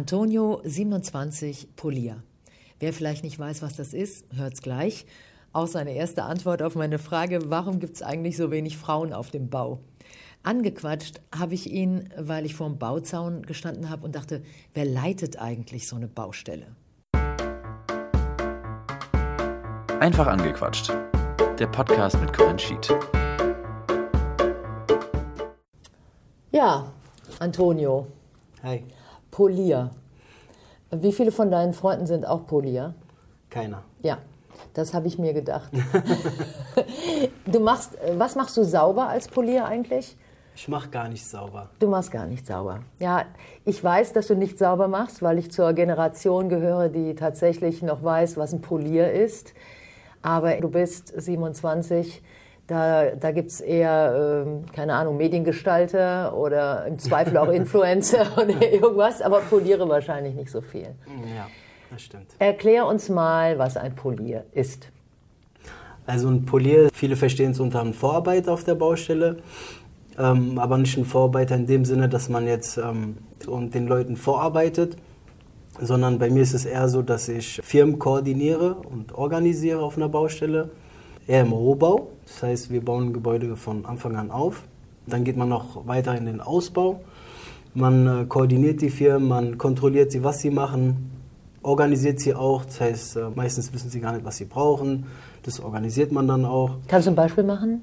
Antonio 27 Polier. Wer vielleicht nicht weiß, was das ist, hört's gleich. Auch seine erste Antwort auf meine Frage, warum gibt es eigentlich so wenig Frauen auf dem Bau? Angequatscht habe ich ihn, weil ich vor dem Bauzaun gestanden habe und dachte, wer leitet eigentlich so eine Baustelle? Einfach angequatscht. Der Podcast mit Corinne Schied. Ja, Antonio. Hi. Polier. Wie viele von deinen Freunden sind auch Polier? Keiner. Ja, das habe ich mir gedacht. du machst, was machst du sauber als Polier eigentlich? Ich mache gar nicht sauber. Du machst gar nicht sauber. Ja, ich weiß, dass du nicht sauber machst, weil ich zur Generation gehöre, die tatsächlich noch weiß, was ein Polier ist. Aber du bist 27, da, da gibt es eher, ähm, keine Ahnung, Mediengestalter oder im Zweifel auch Influencer oder irgendwas, aber Poliere wahrscheinlich nicht so viel. Ja, das stimmt. Erklär uns mal, was ein Polier ist. Also ein Polier, viele verstehen es unter einem Vorarbeiter auf der Baustelle, ähm, aber nicht ein Vorarbeiter in dem Sinne, dass man jetzt ähm, und den Leuten vorarbeitet, sondern bei mir ist es eher so, dass ich Firmen koordiniere und organisiere auf einer Baustelle, eher im Rohbau. Das heißt, wir bauen Gebäude von Anfang an auf. Dann geht man noch weiter in den Ausbau. Man äh, koordiniert die Firmen, man kontrolliert sie, was sie machen, organisiert sie auch. Das heißt, äh, meistens wissen sie gar nicht, was sie brauchen. Das organisiert man dann auch. Kannst du ein Beispiel machen?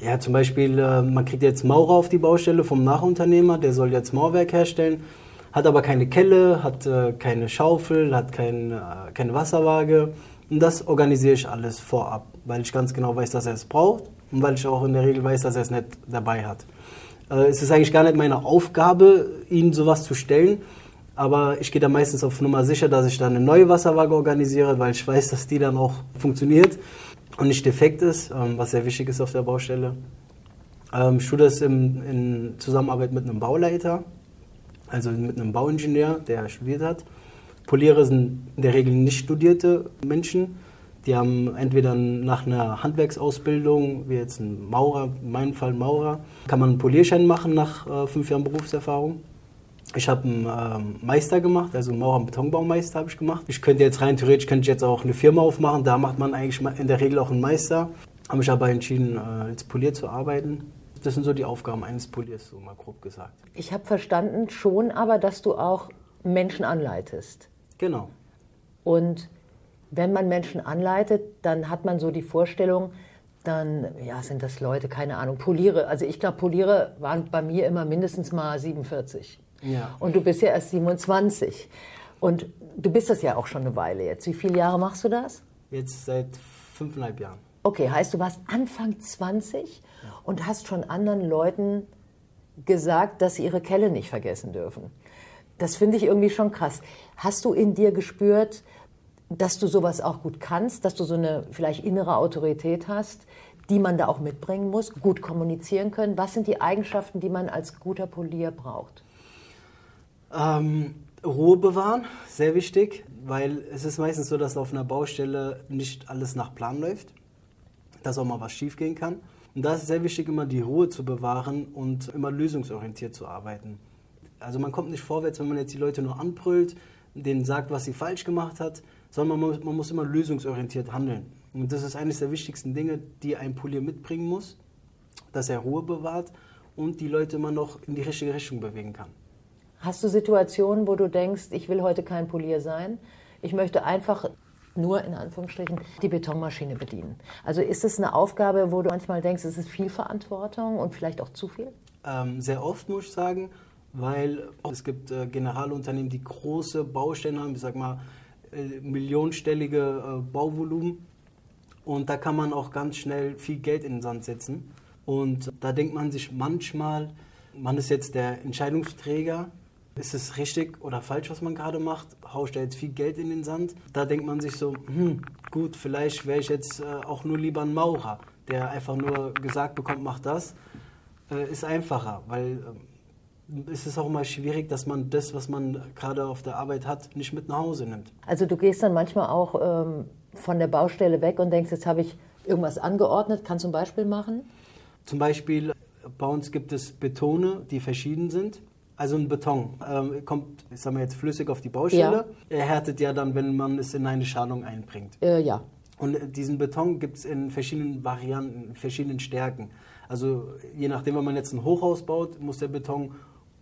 Ja, zum Beispiel, äh, man kriegt jetzt Maurer auf die Baustelle vom Nachunternehmer, der soll jetzt Mauerwerk herstellen, hat aber keine Kelle, hat keine Schaufel, hat kein, keine Wasserwaage. Und das organisiere ich alles vorab, weil ich ganz genau weiß, dass er es braucht und weil ich auch in der Regel weiß, dass er es nicht dabei hat. Äh, es ist eigentlich gar nicht meine Aufgabe, ihm sowas zu stellen, aber ich gehe da meistens auf Nummer sicher, dass ich dann eine neue Wasserwaage organisiere, weil ich weiß, dass die dann auch funktioniert und nicht defekt ist, ähm, was sehr wichtig ist auf der Baustelle. Ähm, ich tue das in, in Zusammenarbeit mit einem Bauleiter, also mit einem Bauingenieur, der studiert hat. Poliere sind in der Regel nicht studierte Menschen. Die haben entweder nach einer Handwerksausbildung, wie jetzt ein Maurer, in meinem Fall Maurer, kann man einen Polierschein machen nach äh, fünf Jahren Berufserfahrung. Ich habe einen ähm, Meister gemach, also einen Maurer- und Betonbaumeister habe ich gemacht. Ich könnte jetzt rein theoretisch könnte ich jetzt auch eine Firma aufmachen, da macht man eigentlich in der Regel auch einen Meister. Habe mich aber entschieden, äh, als Polier zu arbeiten. Das sind so die Aufgaben eines Poliers, so mal grob gesagt. Ich habe verstanden schon aber, dass du auch Menschen anleitest. Genau. Und wenn man Menschen anleitet, dann hat man so die Vorstellung, dann ja, sind das Leute, keine Ahnung, Poliere. Also ich glaube, Poliere waren bei mir immer mindestens mal 47. Ja. Und du bist ja erst 27. Und du bist das ja auch schon eine Weile jetzt. Wie viele Jahre machst du das? Jetzt seit fünfeinhalb Jahren. Okay, heißt du warst Anfang 20 und hast schon anderen Leuten gesagt, dass sie ihre Kelle nicht vergessen dürfen. Das finde ich irgendwie schon krass. Hast du in dir gespürt, dass du sowas auch gut kannst, dass du so eine vielleicht innere Autorität hast, die man da auch mitbringen muss, gut kommunizieren können? Was sind die Eigenschaften, die man als guter Polier braucht? Ähm, Ruhe bewahren, sehr wichtig, weil es ist meistens so, dass auf einer Baustelle nicht alles nach Plan läuft, dass auch mal was schiefgehen kann. Und da ist es sehr wichtig, immer die Ruhe zu bewahren und immer lösungsorientiert zu arbeiten. Also man kommt nicht vorwärts, wenn man jetzt die Leute nur anbrüllt, denen sagt, was sie falsch gemacht hat, sondern man muss, man muss immer lösungsorientiert handeln. Und das ist eines der wichtigsten Dinge, die ein Polier mitbringen muss, dass er Ruhe bewahrt und die Leute immer noch in die richtige Richtung bewegen kann. Hast du Situationen, wo du denkst, ich will heute kein Polier sein? Ich möchte einfach nur in Anführungsstrichen die Betonmaschine bedienen. Also ist es eine Aufgabe, wo du manchmal denkst, es ist viel Verantwortung und vielleicht auch zu viel? Ähm, sehr oft muss ich sagen, weil es gibt äh, Generalunternehmen, die große Baustellen haben, ich sag mal äh, millionenstellige äh, Bauvolumen und da kann man auch ganz schnell viel Geld in den Sand setzen. Und da denkt man sich manchmal, man ist jetzt der Entscheidungsträger ist es richtig oder falsch, was man gerade macht? Ich da jetzt viel Geld in den Sand? Da denkt man sich so, hm, gut, vielleicht wäre ich jetzt auch nur lieber ein Maurer, der einfach nur gesagt bekommt, mach das. Ist einfacher, weil äh, es ist auch mal schwierig, dass man das, was man gerade auf der Arbeit hat, nicht mit nach Hause nimmt. Also du gehst dann manchmal auch ähm, von der Baustelle weg und denkst, jetzt habe ich irgendwas angeordnet. Kannst du ein Beispiel machen? Zum Beispiel, bei uns gibt es Betone, die verschieden sind. Also ein Beton ähm, kommt, ich sag mal jetzt flüssig auf die Baustelle. Er härtet ja dann, wenn man es in eine Schalung einbringt. Äh, ja. Und diesen Beton gibt es in verschiedenen Varianten, in verschiedenen Stärken. Also je nachdem, wenn man jetzt ein Hochhaus baut, muss der Beton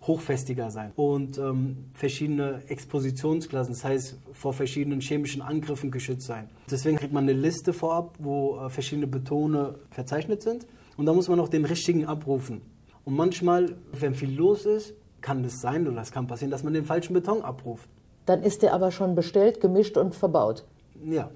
hochfestiger sein und ähm, verschiedene Expositionsklassen, das heißt vor verschiedenen chemischen Angriffen geschützt sein. Deswegen kriegt man eine Liste vorab, wo äh, verschiedene Betone verzeichnet sind und da muss man auch den richtigen abrufen. Und manchmal, wenn viel los ist, kann es sein oder es kann passieren, dass man den falschen Beton abruft. Dann ist der aber schon bestellt, gemischt und verbaut. Ja.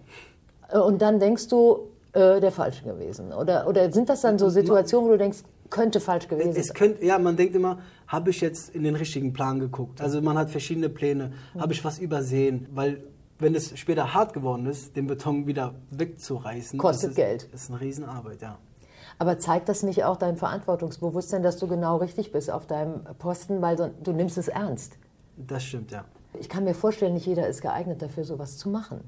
Äh, Und dann denkst du, äh, der falsche gewesen. Oder, oder sind das dann so Situationen, wo du denkst, könnte falsch gewesen Es sein? könnte, ja, man denkt immer, habe ich jetzt in den richtigen Plan geguckt? Also man hat verschiedene Pläne. Habe ich was übersehen? Weil wenn es später hart geworden ist, den Beton wieder wegzureißen, Kostet das ist, Geld. ist eine Riesenarbeit, ja. Aber zeigt das nicht auch dein Verantwortungsbewusstsein, dass du genau richtig bist auf deinem Posten, weil so- du nimmst es ernst? Das stimmt, ja. Ich kann mir vorstellen, nicht jeder ist geeignet dafür, sowas zu machen.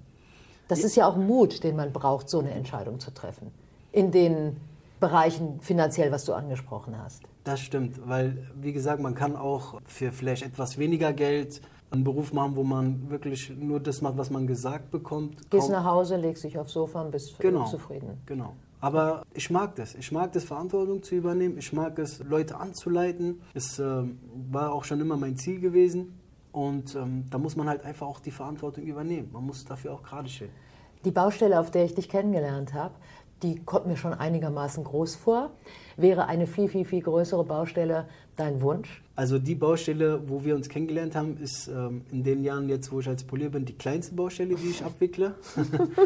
Das ist ja auch Mut, den man braucht, so eine Entscheidung zu treffen. In den Bereichen finanziell, was du angesprochen hast. Das stimmt, weil, wie gesagt, man kann auch für vielleicht etwas weniger Geld einen Beruf machen, wo man wirklich nur das macht, was man gesagt bekommt. Gehst nach Hause, legst dich aufs Sofa und bist genau, zufrieden. Genau. Aber ich mag das. Ich mag das, Verantwortung zu übernehmen. Ich mag es, Leute anzuleiten. Es ähm, war auch schon immer mein Ziel gewesen. Und ähm, da muss man halt einfach auch die Verantwortung übernehmen. Man muss dafür auch gerade stehen. Die Baustelle, auf der ich dich kennengelernt habe, die kommt mir schon einigermaßen groß vor. Wäre eine viel, viel, viel größere Baustelle dein Wunsch? Also die Baustelle, wo wir uns kennengelernt haben, ist ähm, in den Jahren jetzt, wo ich als Polier bin, die kleinste Baustelle, die ich abwickle.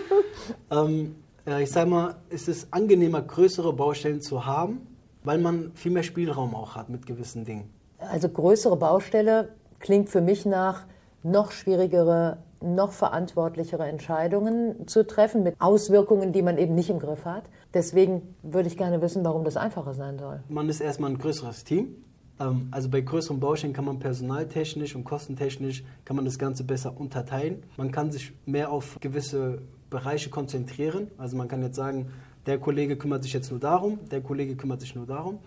ähm, äh, ich sage mal, es ist angenehmer, größere Baustellen zu haben, weil man viel mehr Spielraum auch hat mit gewissen Dingen. Also größere Baustelle klingt für mich nach noch schwierigere, noch verantwortlichere Entscheidungen zu treffen mit Auswirkungen, die man eben nicht im Griff hat. Deswegen würde ich gerne wissen, warum das einfacher sein soll. Man ist erstmal ein größeres Team. Ähm, Also bei größeren Baustellen kann man personaltechnisch und kostentechnisch kann man das Ganze besser unterteilen. Man kann sich mehr auf gewisse Bereiche konzentrieren. Also man kann jetzt sagen, der Kollege kümmert sich jetzt nur darum, der Kollege kümmert sich nur darum.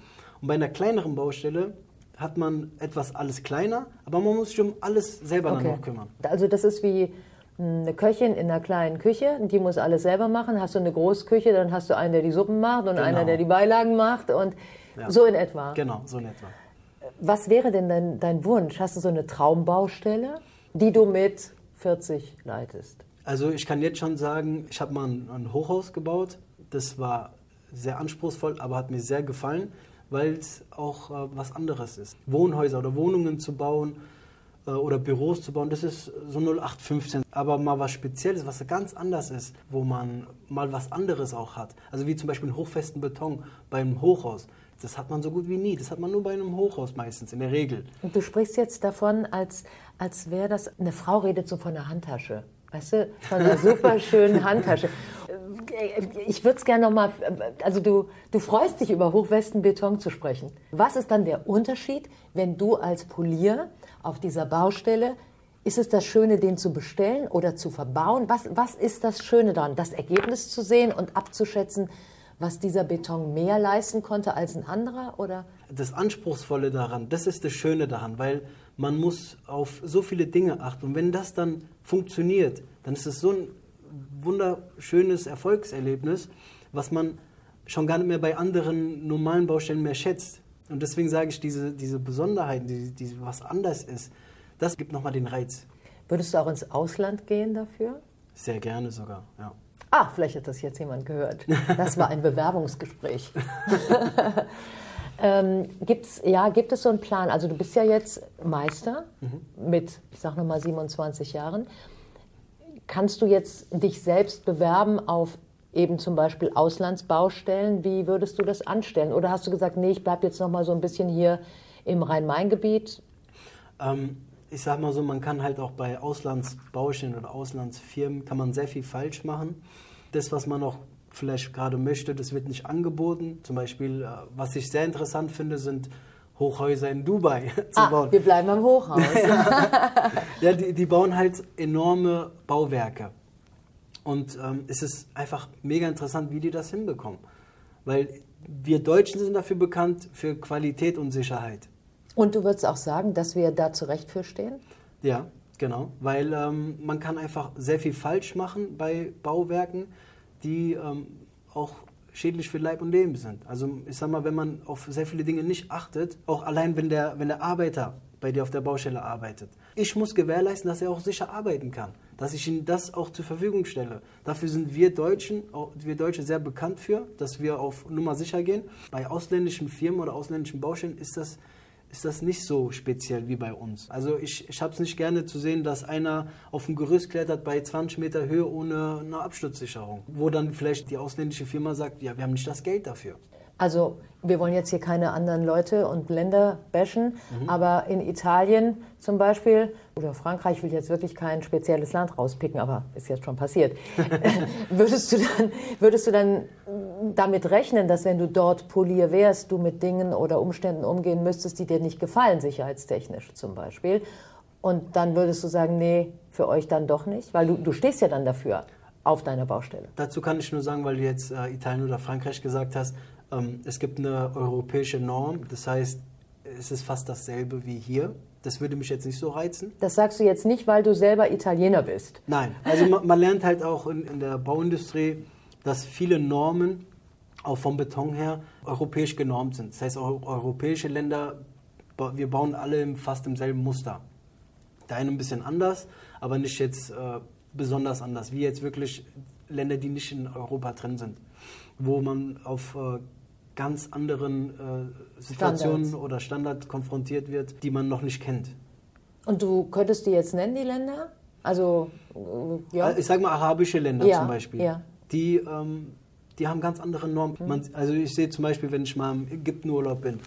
Und bei einer kleineren Baustelle hat man etwas alles kleiner, aber man muss sich um alles selber dann noch kümmern. Also das ist wie eine Köchin in einer kleinen Küche, die muss alles selber machen. Hast du eine Großküche, dann hast du einen, der die Suppen macht und Genau. einer, der die Beilagen macht und Ja. so in etwa. Genau, so in etwa. Was wäre denn dein, dein Wunsch? Hast du so eine Traumbaustelle, die du mit 40 leitest? Also ich kann jetzt schon sagen, ich habe mal ein, ein Hochhaus gebaut. Das war sehr anspruchsvoll, aber hat mir sehr gefallen, weil es auch äh, was anderes ist. Wohnhäuser oder Wohnungen zu bauen äh, oder Büros zu bauen, das ist so 0815. Aber mal was Spezielles, was ganz anders ist, wo man mal was anderes auch hat. Also wie zum Beispiel einen hochfesten Beton bei einem Hochhaus. Das hat man so gut wie nie. Das hat man nur bei einem Hochhaus meistens, in der Regel. Und du sprichst jetzt davon, als, als wäre das, eine Frau redet so von einer Handtasche. Weißt du, von einer super schönen Handtasche. Äh, Ich würde es gerne nochmal, also du, du freust dich über Hochwestenbeton zu sprechen. Was ist dann der Unterschied, wenn du als Polier auf dieser Baustelle, ist es das Schöne, den zu bestellen oder zu verbauen? Was, was ist das Schöne daran? Das Ergebnis zu sehen und abzuschätzen, was dieser Beton mehr leisten konnte als ein anderer? Oder? das Anspruchsvolle daran, das ist das Schöne daran, weil man muss auf so viele Dinge achten. Und wenn das dann funktioniert, dann ist es so ein wunderschönes Erfolgserlebnis, was man schon gar nicht mehr bei anderen normalen Baustellen mehr schätzt. Und deswegen sage ich, diese, diese Besonderheiten, die, die was anders ist, das gibt nochmal den Reiz. Würdest du auch ins Ausland gehen dafür? Sehr gerne sogar, ja. Ah, vielleicht hat das jetzt jemand gehört. Das war ein Bewerbungsgespräch. ähm, gibt's, ja, gibt es so einen Plan? Also du bist ja jetzt Meister mit, ich sag nochmal 27 Jahren. Kannst du jetzt dich selbst bewerben auf eben zum Beispiel Auslandsbaustellen? Wie würdest du das anstellen? Oder hast du gesagt, nee, ich bleibe jetzt nochmal so ein bisschen hier im Rhein-Main-Gebiet? Ähm, ich sag mal so, man kann halt auch bei Auslandsbaustellen oder Auslandsfirmen kann man sehr viel falsch machen. Das, was man auch vielleicht gerade möchte, das wird nicht angeboten. Zum Beispiel, äh, was ich sehr interessant finde, sind Hochhäuser in Dubai zu Ah, bauen. wir bleiben am Hochhaus. Ja, die, die bauen halt enorme Bauwerke. Und ähm, es ist einfach mega interessant, wie die das hinbekommen. Weil wir Deutschen sind dafür bekannt für Qualität und Sicherheit. Und du würdest auch sagen, dass wir da zurecht für stehen? Ja, genau. Weil ähm, man kann einfach sehr viel falsch machen bei Bauwerken, die ähm, auch schädlich für Leib und Leben sind. Also ich sag mal, wenn man auf sehr viele Dinge nicht achtet, auch allein wenn der, wenn der Arbeiter bei dir auf der Baustelle arbeitet. Ich muss gewährleisten, dass er auch sicher arbeiten kann, dass ich ihm das auch zur Verfügung stelle. Dafür sind wir Deutschen, wir Deutsche sehr bekannt für, dass wir auf Nummer sicher gehen. Bei ausländischen Firmen oder ausländischen Baustellen ist das ist das nicht so speziell wie bei uns. Also ich, ich habe es nicht gerne zu sehen, dass einer auf dem Gerüst klettert bei 20 Meter Höhe ohne eine Absturzsicherung, wo dann vielleicht die ausländische Firma sagt, ja, wir haben nicht das Geld dafür. Also wir wollen jetzt hier keine anderen Leute und Länder bashen, mhm. aber in Italien zum Beispiel oder Frankreich, ich will jetzt wirklich kein spezielles Land rauspicken, aber ist jetzt schon passiert. würdest, du dann, würdest du dann damit rechnen, dass wenn du dort Polier wärst, du mit Dingen oder Umständen umgehen müsstest, die dir nicht gefallen, sicherheitstechnisch zum Beispiel? Und dann würdest du sagen, nee, für euch dann doch nicht? Weil du, du stehst ja dann dafür auf deiner Baustelle. Dazu kann ich nur sagen, weil du jetzt äh, Italien oder Frankreich gesagt hast, es gibt eine europäische Norm, das heißt, es ist fast dasselbe wie hier. Das würde mich jetzt nicht so reizen. Das sagst du jetzt nicht, weil du selber Italiener bist. Nein, also man, man lernt halt auch in, in, der Bauindustrie, dass viele Normen auch vom Beton her europäisch genormt sind. Das heißt, auch europäische Länder, wir bauen alle fast im selben Muster. Der eine ein bisschen anders, aber nicht jetzt äh, besonders anders, wie jetzt wirklich Länder, die nicht in Europa drin sind, wo man auf äh, ganz anderen äh, Situationen Standards. oder Standards konfrontiert wird, die man noch nicht kennt. Und du könntest die jetzt nennen, die Länder? Also, äh, ja. Ich sage mal arabische Länder ja, zum Beispiel. Ja. Die, ähm, die haben ganz andere Normen. Mhm. Man, also ich sehe zum Beispiel, wenn ich mal im Ägyptenurlaub bin,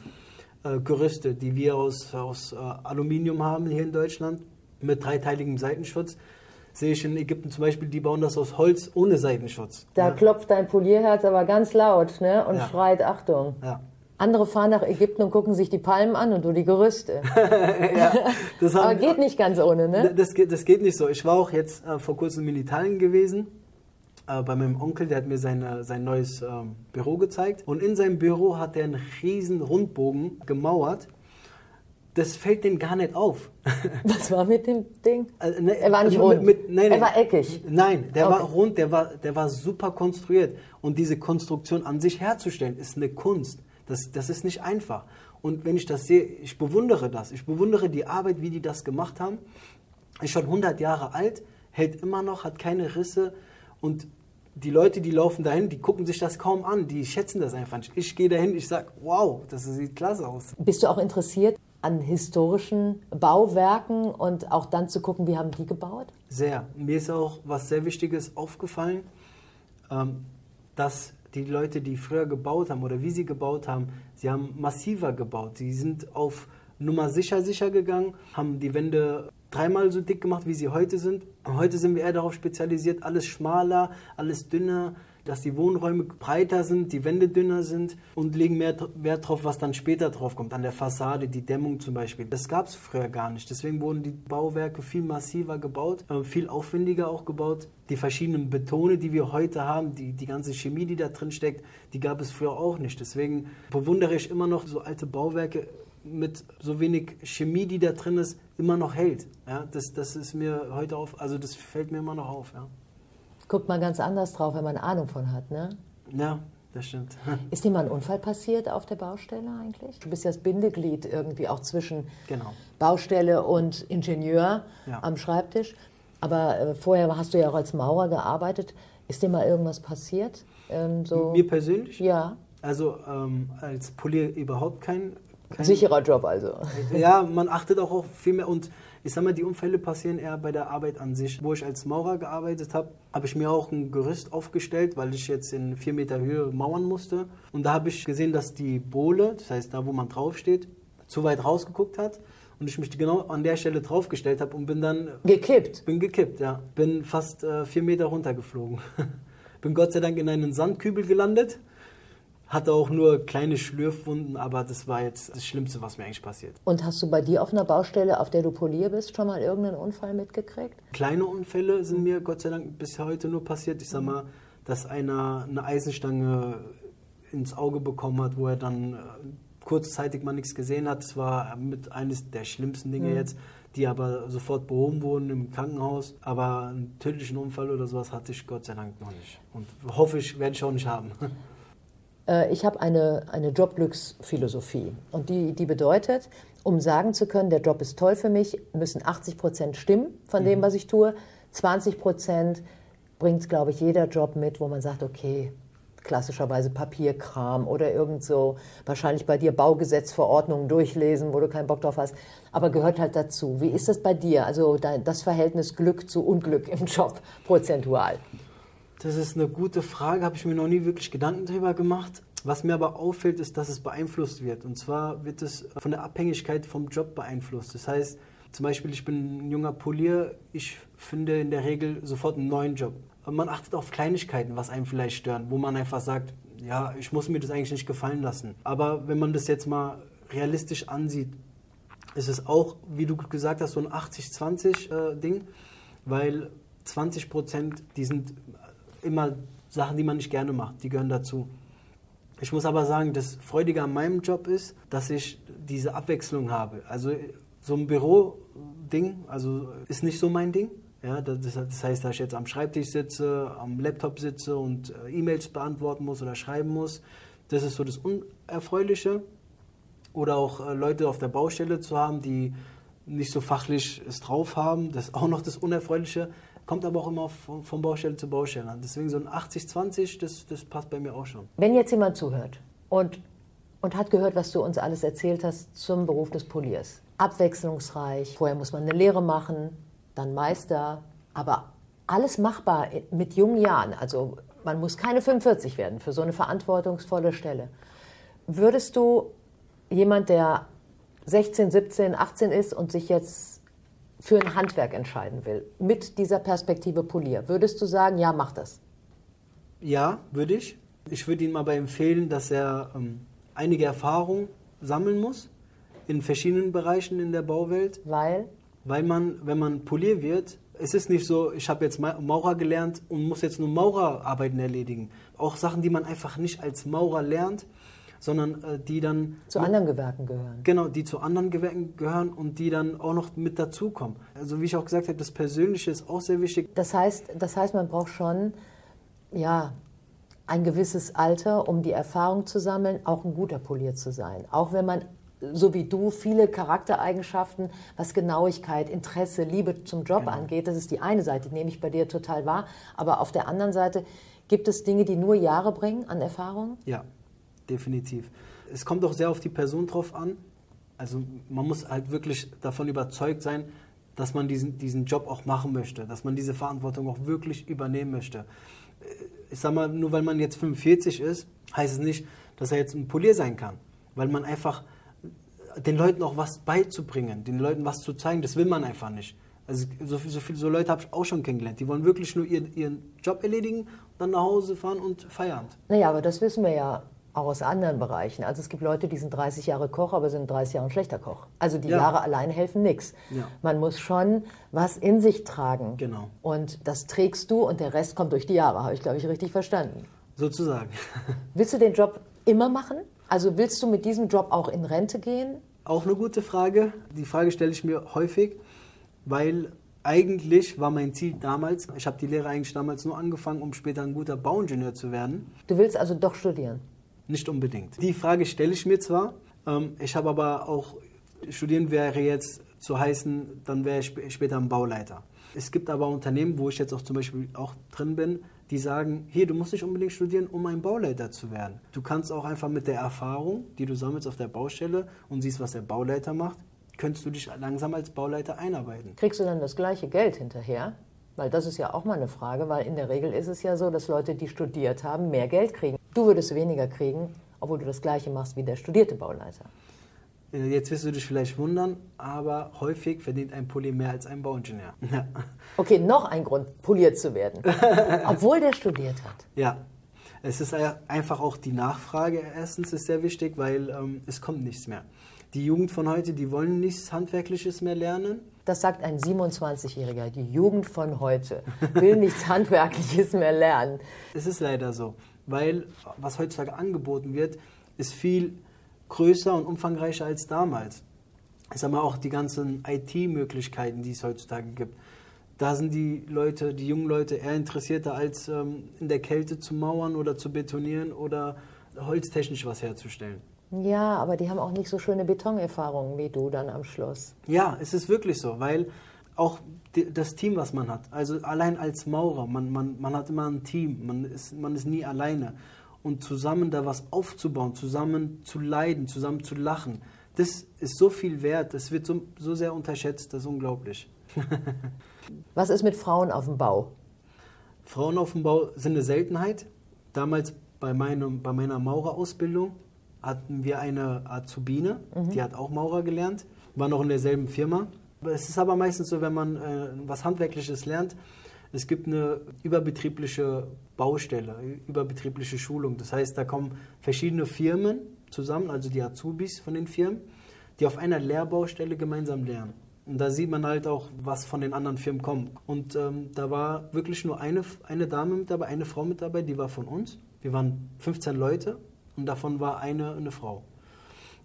äh, Gerüste, die wir aus, aus äh, Aluminium haben hier in Deutschland, mit dreiteiligem Seitenschutz sehe ich in Ägypten zum Beispiel, die bauen das aus Holz ohne Seitenschutz. Da ja. klopft dein Polierherz aber ganz laut ne? und ja. schreit Achtung. Ja. Andere fahren nach Ägypten und gucken sich die Palmen an und du die Gerüste. haben, aber geht nicht ganz ohne, ne? Das, geht, das geht nicht so. Ich war auch jetzt äh, vor kurzem in Italien gewesen äh, bei meinem Onkel, der hat mir seine, sein neues ähm, Büro gezeigt. Und in seinem Büro hat er einen riesen Rundbogen gemauert das fällt denen gar nicht auf. Was war mit dem Ding? Also, ne, er war nicht rund. Mit, nein, er war eckig. Nein, der okay. war rund, der war, der war super konstruiert. Und diese Konstruktion an sich herzustellen, ist eine Kunst. Das, das ist nicht einfach. Und wenn ich das sehe, ich bewundere das. Ich bewundere die Arbeit, wie die das gemacht haben. Ist schon 100 Jahre alt, hält immer noch, hat keine Risse. Und die Leute, die laufen dahin, die gucken sich das kaum an, die schätzen das einfach nicht. Ich gehe dahin, ich sage, wow, das sieht klasse aus. Bist du auch interessiert an historischen Bauwerken und auch dann zu gucken, wie haben die gebaut? Sehr. Mir ist auch was sehr Wichtiges aufgefallen, ähm, dass die Leute, die früher gebaut haben oder wie sie gebaut haben, sie haben massiver gebaut. Sie sind auf Nummer sicher sicher gegangen, haben die Wände dreimal so dick gemacht, wie sie heute sind. Heute sind wir eher darauf spezialisiert, alles schmaler, alles dünner, dass die Wohnräume breiter sind, die Wände dünner sind und legen mehr Wert drauf, was dann später drauf kommt, an der Fassade, die Dämmung zum Beispiel. Das gab es früher gar nicht. Deswegen wurden die Bauwerke viel massiver gebaut, äh, viel aufwendiger auch gebaut. Die verschiedenen Betone, die wir heute haben, die, die ganze Chemie, die da drin steckt, die gab es früher auch nicht. Deswegen bewundere ich immer noch so alte Bauwerke mit so wenig Chemie, die da drin ist, immer noch hält. Ja, das, das ist mir heute auf, also das fällt mir immer noch auf. Ja guckt man ganz anders drauf, wenn man Ahnung von hat, ne? Ja, das stimmt. Ist dir mal ein Unfall passiert auf der Baustelle eigentlich? Du bist ja das Bindeglied irgendwie auch zwischen genau. Baustelle und Ingenieur ja. am Schreibtisch. Aber äh, vorher hast du ja auch als Maurer gearbeitet. Ist dir mal irgendwas passiert? Ähm, so? Mir persönlich? Ja. Also ähm, als Polier überhaupt kein, kein... Sicherer Job also. Ja, man achtet auch auf viel mehr und ich sag mal, die Unfälle passieren eher bei der Arbeit an sich. Wo ich als Maurer gearbeitet habe, habe ich mir auch ein Gerüst aufgestellt, weil ich jetzt in vier Meter Höhe mauern musste. Und da habe ich gesehen, dass die Bohle, das heißt da, wo man draufsteht, zu weit rausgeguckt hat und ich mich genau an der Stelle draufgestellt habe und bin dann gekippt. Bin gekippt, ja. Bin fast äh, vier Meter runtergeflogen. bin Gott sei Dank in einen Sandkübel gelandet hatte auch nur kleine Schlürfwunden, aber das war jetzt das Schlimmste, was mir eigentlich passiert. Und hast du bei dir auf einer Baustelle, auf der du Polier bist, schon mal irgendeinen Unfall mitgekriegt? Kleine Unfälle sind mir Gott sei Dank bis heute nur passiert. Ich sag mal, dass einer eine Eisenstange ins Auge bekommen hat, wo er dann äh, kurzzeitig mal nichts gesehen hat. Das war mit eines der schlimmsten Dinge Mhm. jetzt, die aber sofort behoben wurden im Krankenhaus. Aber einen tödlichen Unfall oder sowas hatte ich Gott sei Dank noch nicht. Und hoffe ich, werde ich auch nicht haben. Äh, Ich habe eine, eine Jobglücksphilosophie und die, die bedeutet, um sagen zu können, der Job ist toll für mich, müssen 80 Prozent stimmen von dem, was ich tue. 20 Prozent bringt, glaube ich, jeder Job mit, wo man sagt, okay, klassischerweise Papierkram oder irgend so, wahrscheinlich bei dir Baugesetzverordnungen durchlesen, wo du keinen Bock drauf hast, aber gehört halt dazu. Wie ist das bei dir? Also das Verhältnis Glück zu Unglück im Job prozentual? Das ist eine gute Frage, habe ich mir noch nie wirklich Gedanken darüber gemacht. Was mir aber auffällt, ist, dass es beeinflusst wird. Und zwar wird es von der Abhängigkeit vom Job beeinflusst. Das heißt, zum Beispiel, ich bin ein junger Polier, ich finde in der Regel sofort einen neuen Job. Aber man achtet auf Kleinigkeiten, was einem vielleicht stören, wo man einfach sagt, ja, ich muss mir das eigentlich nicht gefallen lassen. Aber wenn man das jetzt mal realistisch ansieht, ist es auch, wie du gesagt hast, so ein 80-20-Ding, äh, weil 20 Prozent, die sind immer Sachen, die man nicht gerne macht, die gehören dazu. Ich muss aber sagen, das Freudige an meinem Job ist, dass ich diese Abwechslung habe. Also so ein Büro-Ding, also ist nicht so mein Ding. Ja, das, heißt, dass ich jetzt am Schreibtisch sitze, am Laptop sitze und äh, E-Mails beantworten muss oder schreiben muss. Das ist so das Unerfreuliche. Oder auch äh, Leute auf der Baustelle zu haben, die nicht so fachlich es drauf haben. Das ist auch noch das Unerfreuliche. Kommt aber auch immer von, von Baustelle zu Baustelle an. Deswegen so ein 80-20, das, das passt bei mir auch schon. Wenn jetzt jemand zuhört und, und hat gehört, was du uns alles erzählt hast zum Beruf des Poliers, abwechslungsreich, vorher muss man eine Lehre machen, dann Meister, aber alles machbar mit jungen Jahren, also man muss keine 45 werden für so eine verantwortungsvolle Stelle. Würdest du jemand, der 16, 17, 18 ist und sich jetzt für ein Handwerk entscheiden will, mit dieser Perspektive Polier, würdest du sagen, ja, mach das? Ja, würde ich. Ich würde ihm aber empfehlen, dass er ähm, einige Erfahrungen sammeln muss in verschiedenen Bereichen in der Bauwelt. Weil? Weil man, wenn man Polier wird, es ist nicht so, ich habe jetzt Maurer gelernt und muss jetzt nur Maurerarbeiten erledigen. Auch Sachen, die man einfach nicht als Maurer lernt, sondern äh, die dann... Zu anderen Gewerken gehören. Genau, die zu anderen Gewerken gehören und die dann auch noch mit dazukommen. Also wie ich auch gesagt habe, das Persönliche ist auch sehr wichtig. Das heißt, das heißt man braucht schon ja, ein gewisses Alter, um die Erfahrung zu sammeln, auch ein guter Polier zu sein. Auch wenn man, so wie du, viele Charaktereigenschaften, was Genauigkeit, Interesse, Liebe zum Job Genau. angeht, das ist die eine Seite, die nehme ich bei dir total wahr. Aber auf der anderen Seite gibt es Dinge, die nur Jahre bringen an Erfahrung? Ja, definitiv. Es kommt auch sehr auf die Person drauf an. Also man muss halt wirklich davon überzeugt sein, dass man diesen, diesen Job auch machen möchte, dass man diese Verantwortung auch wirklich übernehmen möchte. Ich sag mal, nur weil man jetzt 45 ist, heißt es nicht, dass er jetzt ein Polier sein kann. Weil man einfach den Leuten auch was beizubringen, den Leuten was zu zeigen, das will man einfach nicht. Also so, viel, so viele so Leute habe ich auch schon kennengelernt. Die wollen wirklich nur ihren, ihren Job erledigen, dann nach Hause fahren und Feierabend. Naja, aber das wissen wir ja auch aus anderen Bereichen. Also es gibt Leute, die sind 30 Jahre Koch, aber sind 30 Jahre ein schlechter Koch. Also die Ja. Jahre allein helfen nichts. Ja. Man muss schon was in sich tragen. Genau. Und das trägst du und der Rest kommt durch die Jahre, habe ich, glaube ich, richtig verstanden. Sozusagen. Willst du den Job immer machen? Also willst du mit diesem Job auch in Rente gehen? Auch eine gute Frage. Die Frage stelle ich mir häufig, weil eigentlich war mein Ziel damals, ich habe die Lehre eigentlich damals nur angefangen, um später ein guter Bauingenieur zu werden. Du willst also doch studieren. Nicht unbedingt. Die Frage stelle ich mir zwar, ähm, ich habe aber auch, studieren wäre jetzt zu heißen, dann wäre ich sp später ein Bauleiter. Es gibt aber Unternehmen, wo ich jetzt auch zum Beispiel auch drin bin, die sagen, hier, du musst nicht unbedingt studieren, um ein Bauleiter zu werden. Du kannst auch einfach mit der Erfahrung, die du sammelst auf der Baustelle und siehst, was der Bauleiter macht, könntest du dich langsam als Bauleiter einarbeiten. Kriegst du dann das gleiche Geld hinterher? Weil das ist ja auch mal eine Frage, weil in der Regel ist es ja so, dass Leute, die studiert haben, mehr Geld kriegen. Du würdest weniger kriegen, obwohl du das gleiche machst wie der studierte Bauleiter. Äh, Jetzt wirst du dich vielleicht wundern, aber häufig verdient ein Pulli mehr als ein Bauingenieur. Ja. Okay, noch ein Grund, poliert zu werden. Obwohl der studiert hat. Ja, es ist einfach auch die Nachfrage erstens ist sehr wichtig, weil ähm, es kommt nichts mehr. Die Jugend von heute, die wollen nichts Handwerkliches mehr lernen. Das sagt ein 27-Jähriger. Die Jugend von heute will nichts Handwerkliches mehr lernen. Es ist leider so, weil was heutzutage angeboten wird, ist viel größer und umfangreicher als damals. Ich sag mal auch die ganzen IT-Möglichkeiten, die es heutzutage gibt. Da sind die Leute, die jungen Leute eher interessierter als ähm, in der Kälte zu mauern oder zu betonieren oder holztechnisch was herzustellen. Ja, aber die haben auch nicht so schöne Betonerfahrungen wie du dann am Schluss. Ja, es ist wirklich so, weil auch die, das Team, was man hat, also allein als Maurer, man, man, man hat immer ein Team, man ist, man ist nie alleine. Und zusammen da was aufzubauen, zusammen zu leiden, zusammen zu lachen, das ist so viel wert, das wird so, so sehr unterschätzt, das ist unglaublich. Was ist mit Frauen auf dem Bau? Frauen auf dem Bau sind eine Seltenheit. Damals bei, meinem, bei meiner Maurerausbildung hatten wir eine Azubine, mhm. die hat auch Maurer gelernt, war noch in derselben Firma. Es ist aber meistens so, wenn man äh, was Handwerkliches lernt, es gibt eine überbetriebliche Baustelle, überbetriebliche Schulung. Das heißt, da kommen verschiedene Firmen zusammen, also die Azubis von den Firmen, die auf einer Lehrbaustelle gemeinsam lernen. Und da sieht man halt auch, was von den anderen Firmen kommt. Und ähm, da war wirklich nur eine, eine Dame mit dabei, eine Frau mit dabei, die war von uns. Wir waren 15 Leute und davon war eine eine Frau.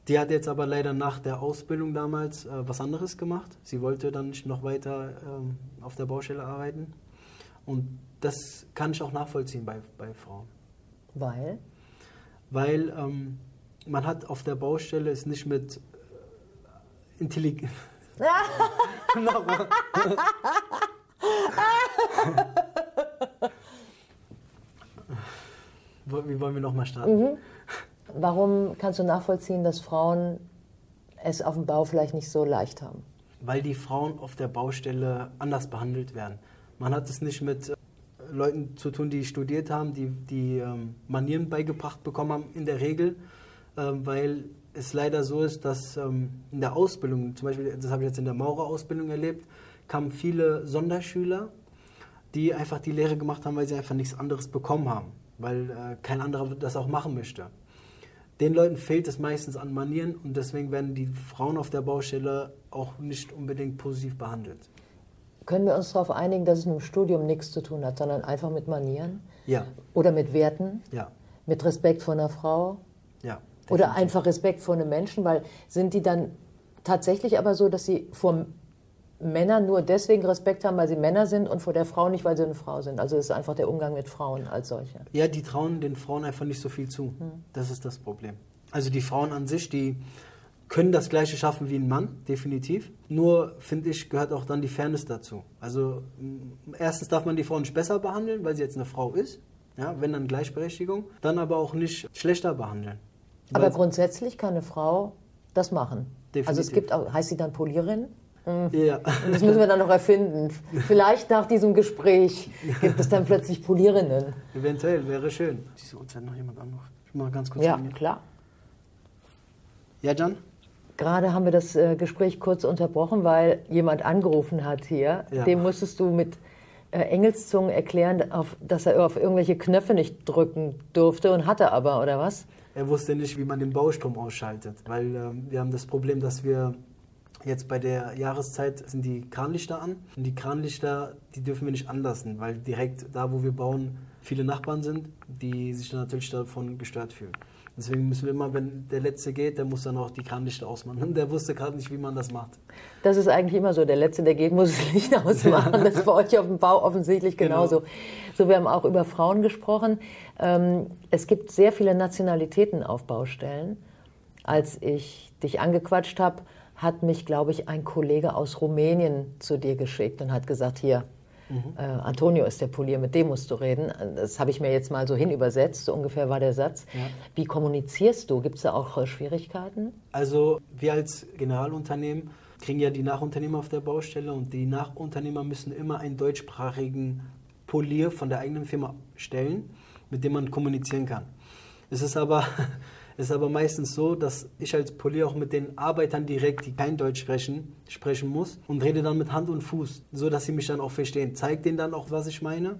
Die hat jetzt aber leider nach der Ausbildung damals äh, was anderes gemacht. Sie wollte dann nicht noch weiter ähm, auf der Baustelle arbeiten. Und das kann ich auch nachvollziehen bei, bei Frauen. Weil? Weil ähm, man hat auf der Baustelle es nicht mit äh, Intelligenz. Nochmal. Wie wollen wir nochmal starten? Mhm. Warum kannst du nachvollziehen, dass Frauen es auf dem Bau vielleicht nicht so leicht haben? Weil die Frauen auf der Baustelle anders behandelt werden. Man hat es nicht mit äh, Leuten zu tun, die studiert haben, die, die ähm, Manieren beigebracht bekommen haben, in der Regel, ähm, weil es leider so ist, dass ähm, in der Ausbildung, zum Beispiel, das habe ich jetzt in der Maurerausbildung erlebt, kamen viele Sonderschüler, die einfach die Lehre gemacht haben, weil sie einfach nichts anderes bekommen haben, weil äh, kein anderer das auch machen möchte. Den Leuten fehlt es meistens an Manieren und deswegen werden die Frauen auf der Baustelle auch nicht unbedingt positiv behandelt. Können wir uns darauf einigen, dass es mit dem Studium nichts zu tun hat, sondern einfach mit Manieren? Ja. Oder mit Werten? Ja. Mit Respekt vor einer Frau? Ja. Oder einfach Respekt vor einem Menschen? Weil sind die dann tatsächlich aber so, dass sie vor Männern nur deswegen Respekt haben, weil sie Männer sind und vor der Frau nicht, weil sie eine Frau sind? Also es ist einfach der Umgang mit Frauen als solche. Ja, die trauen den Frauen einfach nicht so viel zu. Hm. Das ist das Problem. Also die Frauen an sich, die können das Gleiche schaffen wie ein Mann, definitiv. Nur, finde ich, gehört auch dann die Fairness dazu. Also, erstens darf man die Frau nicht besser behandeln, weil sie jetzt eine Frau ist. Ja, wenn dann Gleichberechtigung. Dann aber auch nicht schlechter behandeln. Aber grundsätzlich kann eine Frau das machen. Definitiv. Also es gibt auch, heißt sie dann Polierin? Ja. Das müssen wir dann noch erfinden. Vielleicht nach diesem Gespräch gibt es dann plötzlich Polierinnen. Eventuell, wäre schön. Diese Uhrzeit noch jemand anruft. Ich mal ganz kurz. Ja, klar. Ja, Jan? Gerade haben wir das äh, Gespräch kurz unterbrochen, weil jemand angerufen hat hier. Ja. Dem musstest du mit äh, Engelszungen erklären, dass er auf irgendwelche Knöpfe nicht drücken durfte und hatte aber, oder was? Er wusste nicht, wie man den Baustrom ausschaltet, weil äh, wir haben das Problem, dass wir jetzt bei der Jahreszeit sind die Kranlichter an und die Kranlichter, die dürfen wir nicht anlassen, weil direkt da, wo wir bauen, viele Nachbarn sind, die sich dann natürlich davon gestört fühlen. Deswegen müssen wir immer, wenn der Letzte geht, der muss dann auch die Kranlichter ausmachen. Der wusste gerade nicht, wie man das macht. Das ist eigentlich immer so. Der Letzte, der geht, muss das Licht ausmachen. Das ist bei euch auf dem Bau offensichtlich genau. genauso. Genau. So, wir haben auch über Frauen gesprochen. Ähm, es gibt sehr viele Nationalitäten auf Baustellen. Als ich dich angequatscht habe, hat mich, glaube ich, ein Kollege aus Rumänien zu dir geschickt und hat gesagt, hier, Mhm. Äh, Antonio ist der Polier, mit dem musst du reden. Das habe ich mir jetzt mal so hin übersetzt, so ungefähr war der Satz. Ja. Wie kommunizierst du? Gibt es da auch äh, Schwierigkeiten? Also wir als Generalunternehmen kriegen ja die Nachunternehmer auf der Baustelle und die Nachunternehmer müssen immer einen deutschsprachigen Polier von der eigenen Firma stellen, mit dem man kommunizieren kann. Es ist aber es ist aber meistens so, dass ich als Polier auch mit den Arbeitern direkt, die kein Deutsch sprechen, sprechen muss und rede dann mit Hand und Fuß, so dass sie mich dann auch verstehen. Zeig denen dann auch, was ich meine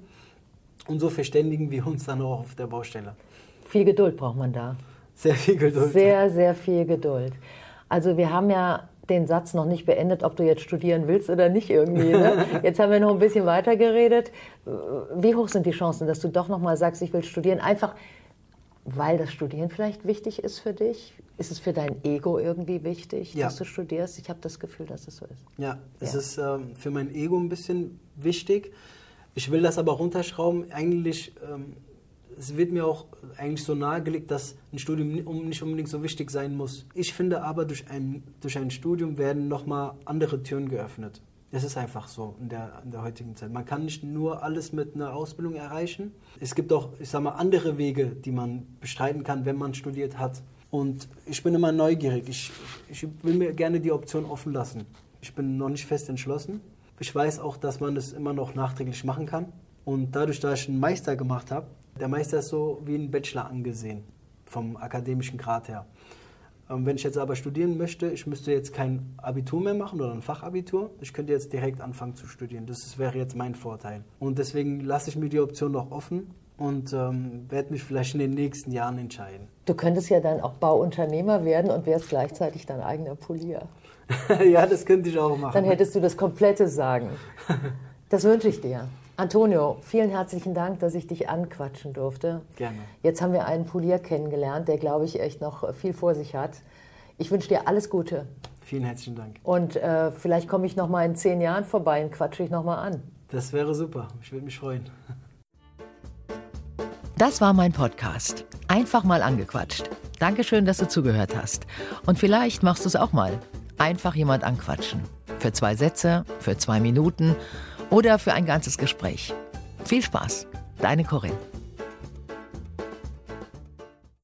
und so verständigen wir uns dann auch auf der Baustelle. Viel Geduld braucht man da. Sehr viel Geduld. Sehr, sehr viel Geduld. Also wir haben ja den Satz noch nicht beendet, ob du jetzt studieren willst oder nicht irgendwie. Ne? Jetzt haben wir noch ein bisschen weiter geredet. Wie hoch sind die Chancen, dass du doch noch mal sagst, ich will studieren? Einfach weil das Studieren vielleicht wichtig ist für dich? Ist es für dein Ego irgendwie wichtig, Ja. dass du studierst? Ich habe das Gefühl, dass es so ist. Ja, es Ja. ist ähm, für mein Ego ein bisschen wichtig. Ich will das aber runterschrauben. Eigentlich, ähm, es wird mir auch eigentlich so nahegelegt, dass ein Studium ni- um- nicht unbedingt so wichtig sein muss. Ich finde aber, durch ein, durch ein Studium werden nochmal andere Türen geöffnet. Es ist einfach so in der, in der heutigen Zeit. Man kann nicht nur alles mit einer Ausbildung erreichen. Es gibt auch, ich sag mal, andere Wege, die man bestreiten kann, wenn man studiert hat. Und ich bin immer neugierig. Ich, ich will mir gerne die Option offen lassen. Ich bin noch nicht fest entschlossen. Ich weiß auch, dass man es immer noch nachträglich machen kann. Und dadurch, dass ich einen Meister gemacht habe, der Meister ist so wie ein Bachelor angesehen, vom akademischen Grad her. Ähm, Wenn ich jetzt aber studieren möchte, ich müsste jetzt kein Abitur mehr machen oder ein Fachabitur. Ich könnte jetzt direkt anfangen zu studieren. Das wäre jetzt mein Vorteil. Und deswegen lasse ich mir die Option noch offen und ähm, werde mich vielleicht in den nächsten Jahren entscheiden. Du könntest ja dann auch Bauunternehmer werden und wärst gleichzeitig dein eigener Polier. ja, das könnte ich auch machen. Dann hättest du das komplette Sagen. Das wünsche ich dir. Antonio, vielen herzlichen Dank, dass ich dich anquatschen durfte. Gerne. Jetzt haben wir einen Polier kennengelernt, der, glaube ich, echt noch viel vor sich hat. Ich wünsche dir alles Gute. Vielen herzlichen Dank. Und äh, vielleicht komme ich noch mal in zehn Jahren vorbei und quatsche ich noch mal an. Das wäre super. Ich würde mich freuen. Das war mein Podcast. Einfach mal angequatscht. Dankeschön, dass du zugehört hast. Und vielleicht machst du es auch mal. Einfach jemand anquatschen. Für zwei Sätze, für zwei Minuten oder für ein ganzes Gespräch. Viel Spaß. Deine Corinne.